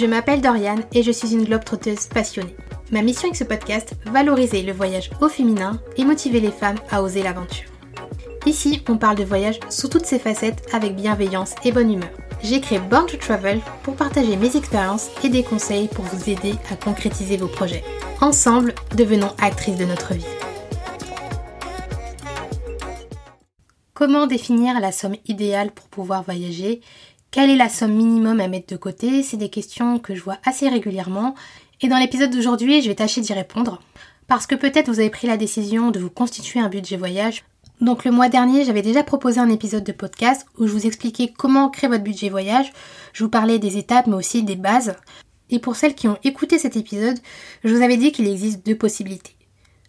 Je m'appelle Doriane et je suis une globe trotteuse passionnée. Ma mission avec ce podcast, valoriser le voyage au féminin et motiver les femmes à oser l'aventure. Ici, on parle de voyage sous toutes ses facettes avec bienveillance et bonne humeur. J'ai créé Born to Travel pour partager mes expériences et des conseils pour vous aider à concrétiser vos projets. Ensemble, devenons actrices de notre vie. Comment définir la somme idéale pour pouvoir voyager? Quelle est la somme minimum à mettre de côté? C'est des questions que je vois assez régulièrement. Et dans l'épisode d'aujourd'hui, je vais tâcher d'y répondre. Parce que peut-être vous avez pris la décision de vous constituer un budget voyage. Donc le mois dernier, j'avais déjà proposé un épisode de podcast où je vous expliquais comment créer votre budget voyage. Je vous parlais des étapes mais aussi des bases. Et pour celles qui ont écouté cet épisode, je vous avais dit qu'il existe deux possibilités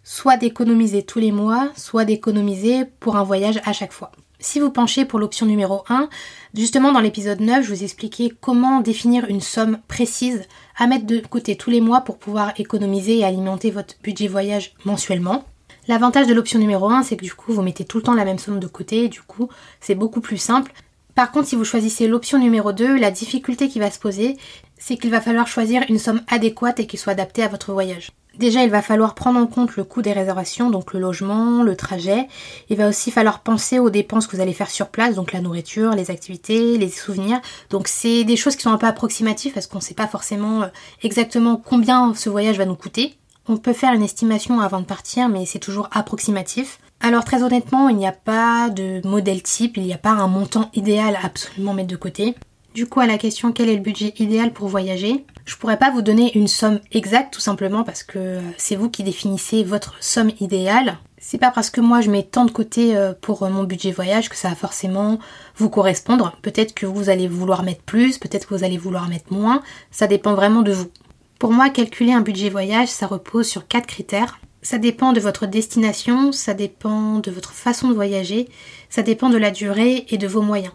soit d'économiser tous les mois, soit d'économiser pour un voyage à chaque fois. Si vous penchez pour l'option numéro 1, justement dans l'épisode 9, je vous expliquais comment définir une somme précise à mettre de côté tous les mois pour pouvoir économiser et alimenter votre budget voyage mensuellement. L'avantage de l'option numéro 1, c'est que du coup, vous mettez tout le temps la même somme de côté, et du coup, c'est beaucoup plus simple. Par contre, si vous choisissez l'option numéro 2, la difficulté qui va se poser, c'est qu'il va falloir choisir une somme adéquate et qui soit adaptée à votre voyage. Déjà, il va falloir prendre en compte le coût des réservations, donc le logement, le trajet. Il va aussi falloir penser aux dépenses que vous allez faire sur place, donc la nourriture, les activités, les souvenirs. Donc c'est des choses qui sont un peu approximatives parce qu'on ne sait pas forcément euh, exactement combien ce voyage va nous coûter. On peut faire une estimation avant de partir, mais c'est toujours approximatif. Alors très honnêtement, il n'y a pas de modèle type, il n'y a pas un montant idéal à absolument mettre de côté. Du coup, à la question quel est le budget idéal pour voyager, je pourrais pas vous donner une somme exacte tout simplement parce que c'est vous qui définissez votre somme idéale. C'est pas parce que moi je mets tant de côté euh, pour mon budget voyage que ça va forcément vous correspondre. Peut-être que vous allez vouloir mettre plus, peut-être que vous allez vouloir mettre moins. Ça dépend vraiment de vous. Pour moi, calculer un budget voyage, ça repose sur quatre critères. Ça dépend de votre destination, ça dépend de votre façon de voyager, ça dépend de la durée et de vos moyens.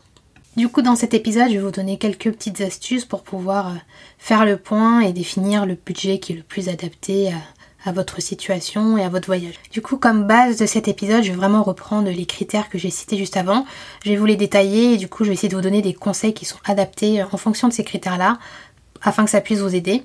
Du coup, dans cet épisode, je vais vous donner quelques petites astuces pour pouvoir euh, faire le point et définir le budget qui est le plus adapté à, votre situation et à votre voyage. Du coup, comme base de cet épisode, je vais vraiment reprendre les critères que j'ai cités juste avant. Je vais vous les détailler et du coup, je vais essayer de vous donner des conseils qui sont adaptés euh, en fonction de ces critères-là afin que ça puisse vous aider.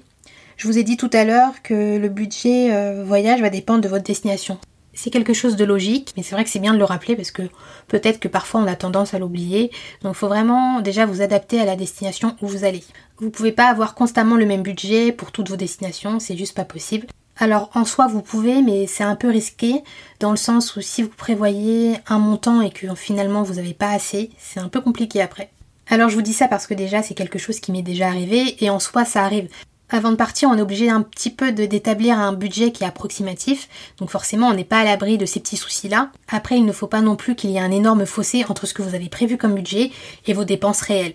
Je vous ai dit tout à l'heure que le budget euh, voyage va dépendre de votre destination c'est quelque chose de logique, mais c'est vrai que c'est bien de le rappeler parce que peut-être que parfois on a tendance à l'oublier. Donc il faut vraiment déjà vous adapter à la destination où vous allez. Vous pouvez pas avoir constamment le même budget pour toutes vos destinations, c'est juste pas possible. Alors en soi vous pouvez, mais c'est un peu risqué dans le sens où si vous prévoyez un montant et que finalement vous n'avez pas assez, c'est un peu compliqué après. Alors je vous dis ça parce que déjà c'est quelque chose qui m'est déjà arrivé et en soi ça arrive. Avant de partir, on est obligé un petit peu d'établir un budget qui est approximatif, donc forcément on n'est pas à l'abri de ces petits soucis-là. Après, il ne faut pas non plus qu'il y ait un énorme fossé entre ce que vous avez prévu comme budget et vos dépenses réelles.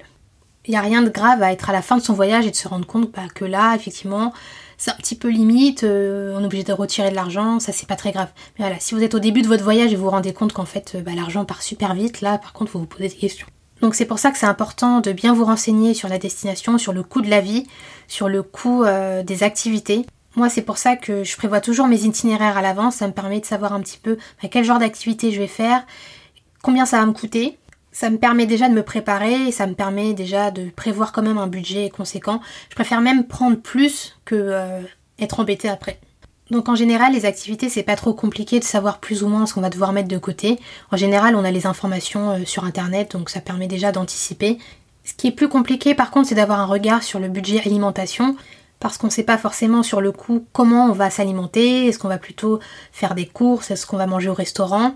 Il n'y a rien de grave à être à la fin de son voyage et de se rendre compte bah, que là, effectivement, c'est un petit peu limite, euh, on est obligé de retirer de l'argent, ça c'est pas très grave. Mais voilà, si vous êtes au début de votre voyage et vous vous rendez compte qu'en fait euh, bah, l'argent part super vite, là par contre vous vous posez des questions. Donc c'est pour ça que c'est important de bien vous renseigner sur la destination, sur le coût de la vie, sur le coût euh, des activités. Moi c'est pour ça que je prévois toujours mes itinéraires à l'avance, ça me permet de savoir un petit peu quel genre d'activité je vais faire, combien ça va me coûter. Ça me permet déjà de me préparer ça me permet déjà de prévoir quand même un budget conséquent. Je préfère même prendre plus que euh, être embêté après. Donc en général, les activités, c'est pas trop compliqué de savoir plus ou moins ce qu'on va devoir mettre de côté. En général, on a les informations euh, sur internet, donc ça permet déjà d'anticiper. Ce qui est plus compliqué par contre, c'est d'avoir un regard sur le budget alimentation, parce qu'on ne sait pas forcément sur le coup comment on va s'alimenter, est-ce qu'on va plutôt faire des courses, est-ce qu'on va manger au restaurant?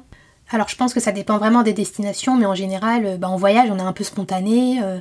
Alors je pense que ça dépend vraiment des destinations, mais en général, euh, bah, en voyage, on est un peu spontané. Euh,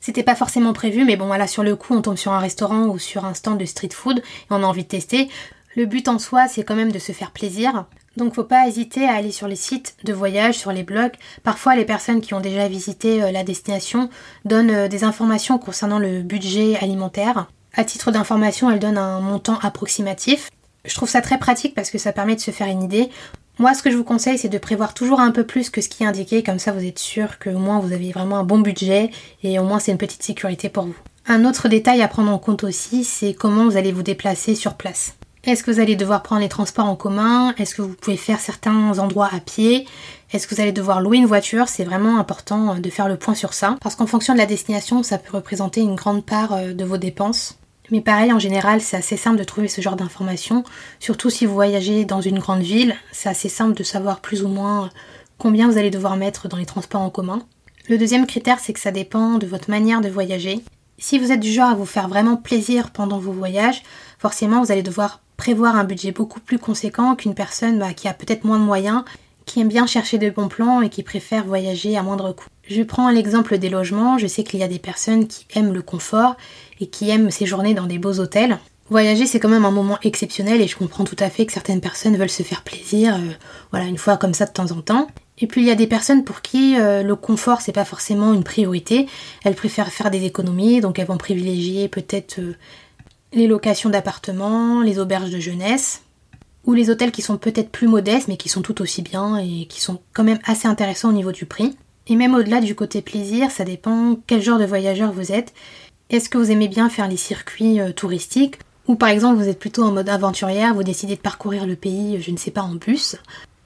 c'était pas forcément prévu, mais bon voilà, sur le coup, on tombe sur un restaurant ou sur un stand de street food et on a envie de tester. Le but en soi, c'est quand même de se faire plaisir. Donc faut pas hésiter à aller sur les sites de voyage, sur les blogs. Parfois les personnes qui ont déjà visité euh, la destination donnent euh, des informations concernant le budget alimentaire. À titre d'information, elles donnent un montant approximatif. Je trouve ça très pratique parce que ça permet de se faire une idée. Moi, ce que je vous conseille, c'est de prévoir toujours un peu plus que ce qui est indiqué, comme ça vous êtes sûr que au moins vous avez vraiment un bon budget et au moins c'est une petite sécurité pour vous. Un autre détail à prendre en compte aussi, c'est comment vous allez vous déplacer sur place. Est-ce que vous allez devoir prendre les transports en commun? Est-ce que vous pouvez faire certains endroits à pied? Est-ce que vous allez devoir louer une voiture? C'est vraiment important de faire le point sur ça. Parce qu'en fonction de la destination, ça peut représenter une grande part euh, de vos dépenses. Mais pareil, en général, c'est assez simple de trouver ce genre d'informations. Surtout si vous voyagez dans une grande ville, c'est assez simple de savoir plus ou moins combien vous allez devoir mettre dans les transports en commun. Le deuxième critère, c'est que ça dépend de votre manière de voyager. Si vous êtes du genre à vous faire vraiment plaisir pendant vos voyages, forcément vous allez devoir prévoir un budget beaucoup plus conséquent qu'une personne bah, qui a peut-être moins de moyens, qui aime bien chercher de bons plans et qui préfère voyager à moindre coût. Je prends l'exemple des logements, je sais qu'il y a des personnes qui aiment le confort et qui aiment séjourner dans des beaux hôtels. Voyager, c'est quand même un moment exceptionnel et je comprends tout à fait que certaines personnes veulent se faire plaisir, euh, voilà, une fois comme ça de temps en temps. Et puis il y a des personnes pour qui euh, le confort c'est pas forcément une priorité. Elles préfèrent faire des économies, donc elles vont privilégier peut-être euh, les locations d'appartements, les auberges de jeunesse, ou les hôtels qui sont peut-être plus modestes mais qui sont tout aussi bien et qui sont quand même assez intéressants au niveau du prix. Et même au-delà du côté plaisir, ça dépend quel genre de voyageur vous êtes. Est-ce que vous aimez bien faire les circuits euh, touristiques? Ou par exemple vous êtes plutôt en mode aventurière, vous décidez de parcourir le pays, je ne sais pas, en bus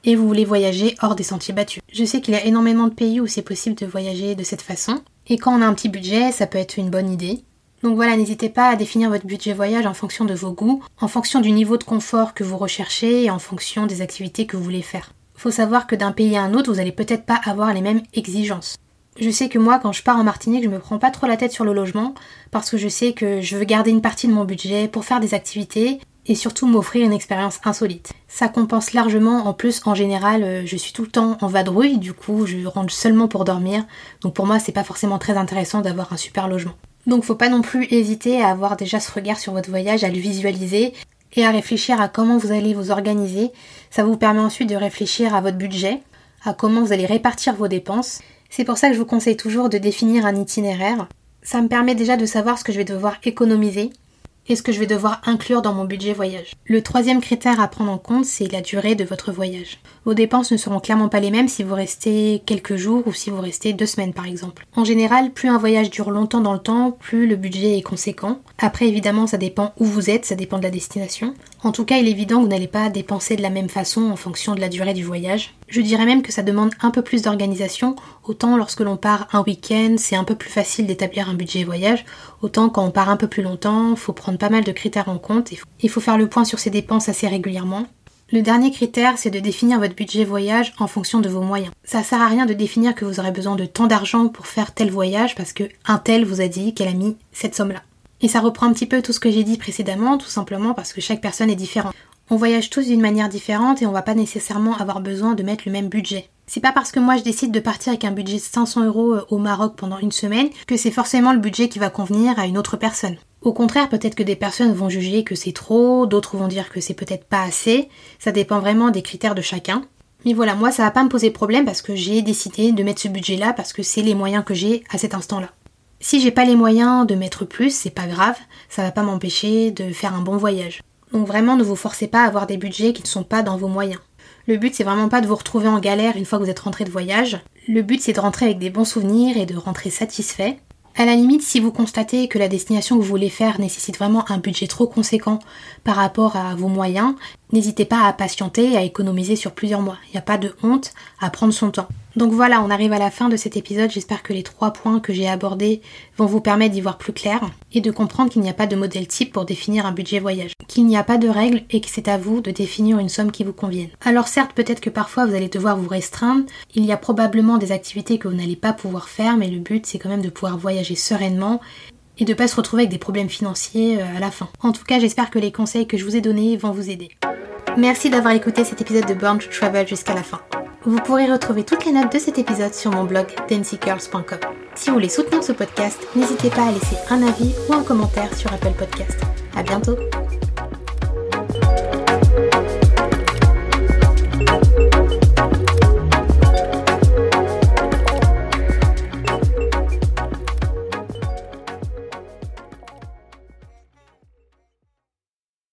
et vous voulez voyager hors des sentiers battus. Je sais qu'il y a énormément de pays où c'est possible de voyager de cette façon, et quand on a un petit budget, ça peut être une bonne idée. Donc voilà, n'hésitez pas à définir votre budget voyage en fonction de vos goûts, en fonction du niveau de confort que vous recherchez et en fonction des activités que vous voulez faire. Faut savoir que d'un pays à un autre, vous allez peut-être pas avoir les mêmes exigences. Je sais que moi, quand je pars en Martinique, je me prends pas trop la tête sur le logement parce que je sais que je veux garder une partie de mon budget pour faire des activités et surtout m'offrir une expérience insolite. Ça compense largement, en plus en général euh, je suis tout le temps en vadrouille, du coup je rentre seulement pour dormir, donc pour moi c'est pas forcément très intéressant d'avoir un super logement. Donc faut pas non plus hésiter à avoir déjà ce regard sur votre voyage, à le visualiser et à réfléchir à comment vous allez vous organiser. Ça vous permet ensuite de réfléchir à votre budget, à comment vous allez répartir vos dépenses. C'est pour ça que je vous conseille toujours de définir un itinéraire. Ça me permet déjà de savoir ce que je vais devoir économiser et ce que je vais devoir inclure dans mon budget voyage. Le troisième critère à prendre en compte, c'est la durée de votre voyage. Vos dépenses ne seront clairement pas les mêmes si vous restez quelques jours ou si vous restez deux semaines par exemple. En général, plus un voyage dure longtemps dans le temps, plus le budget est conséquent. Après, évidemment, ça dépend où vous êtes, ça dépend de la destination. En tout cas, il est évident que vous n'allez pas dépenser de la même façon en fonction de la durée du voyage. Je dirais même que ça demande un peu plus d'organisation, autant lorsque l'on part un week-end, c'est un peu plus facile d'établir un budget voyage, autant quand on part un peu plus longtemps, faut prendre pas mal de critères en compte, il faut faire le point sur ses dépenses assez régulièrement. Le dernier critère, c'est de définir votre budget voyage en fonction de vos moyens. Ça sert à rien de définir que vous aurez besoin de tant d'argent pour faire tel voyage parce que un tel vous a dit qu'elle a mis cette somme-là. Et ça reprend un petit peu tout ce que j'ai dit précédemment, tout simplement parce que chaque personne est différente. On voyage tous d'une manière différente et on va pas nécessairement avoir besoin de mettre le même budget. C'est pas parce que moi je décide de partir avec un budget de 500 euros euh, au Maroc pendant une semaine que c'est forcément le budget qui va convenir à une autre personne. Au contraire, peut-être que des personnes vont juger que c'est trop, d'autres vont dire que c'est peut-être pas assez. Ça dépend vraiment des critères de chacun. Mais voilà, moi ça va pas me poser problème parce que j'ai décidé de mettre ce budget-là parce que c'est les moyens que j'ai à cet instant-là. Si j'ai pas les moyens de mettre plus, c'est pas grave, ça va pas m'empêcher de faire un bon voyage. Donc vraiment ne vous forcez pas à avoir des budgets qui ne sont pas dans vos moyens. Le but c'est vraiment pas de vous retrouver en galère une fois que vous êtes rentré de voyage. Le but c'est de rentrer avec des bons souvenirs et de rentrer satisfait. À la limite, si vous constatez que la destination que vous voulez faire nécessite vraiment un budget trop conséquent par rapport à vos moyens, n'hésitez pas à patienter et à économiser sur plusieurs mois. Il n'y a pas de honte à prendre son temps. Donc voilà, on arrive à la fin de cet épisode. J'espère que les trois points que j'ai abordés vont vous permettre d'y voir plus clair et de comprendre qu'il n'y a pas de modèle type pour définir un budget voyage, qu'il n'y a pas de règles et que c'est à vous de définir une somme qui vous convienne. Alors certes, peut-être que parfois vous allez devoir vous restreindre. Il y a probablement des activités que vous n'allez pas pouvoir faire, mais le but c'est quand même de pouvoir voyager sereinement et de pas se retrouver avec des problèmes financiers euh, à la fin. En tout cas, j'espère que les conseils que je vous ai donnés vont vous aider. Merci d'avoir écouté cet épisode de Born to Travel jusqu'à la fin. Vous pourrez retrouver toutes les notes de cet épisode sur mon blog dancycurls.com. Si vous voulez soutenir ce podcast, n'hésitez pas à laisser un avis ou un commentaire sur Apple Podcast. À bientôt!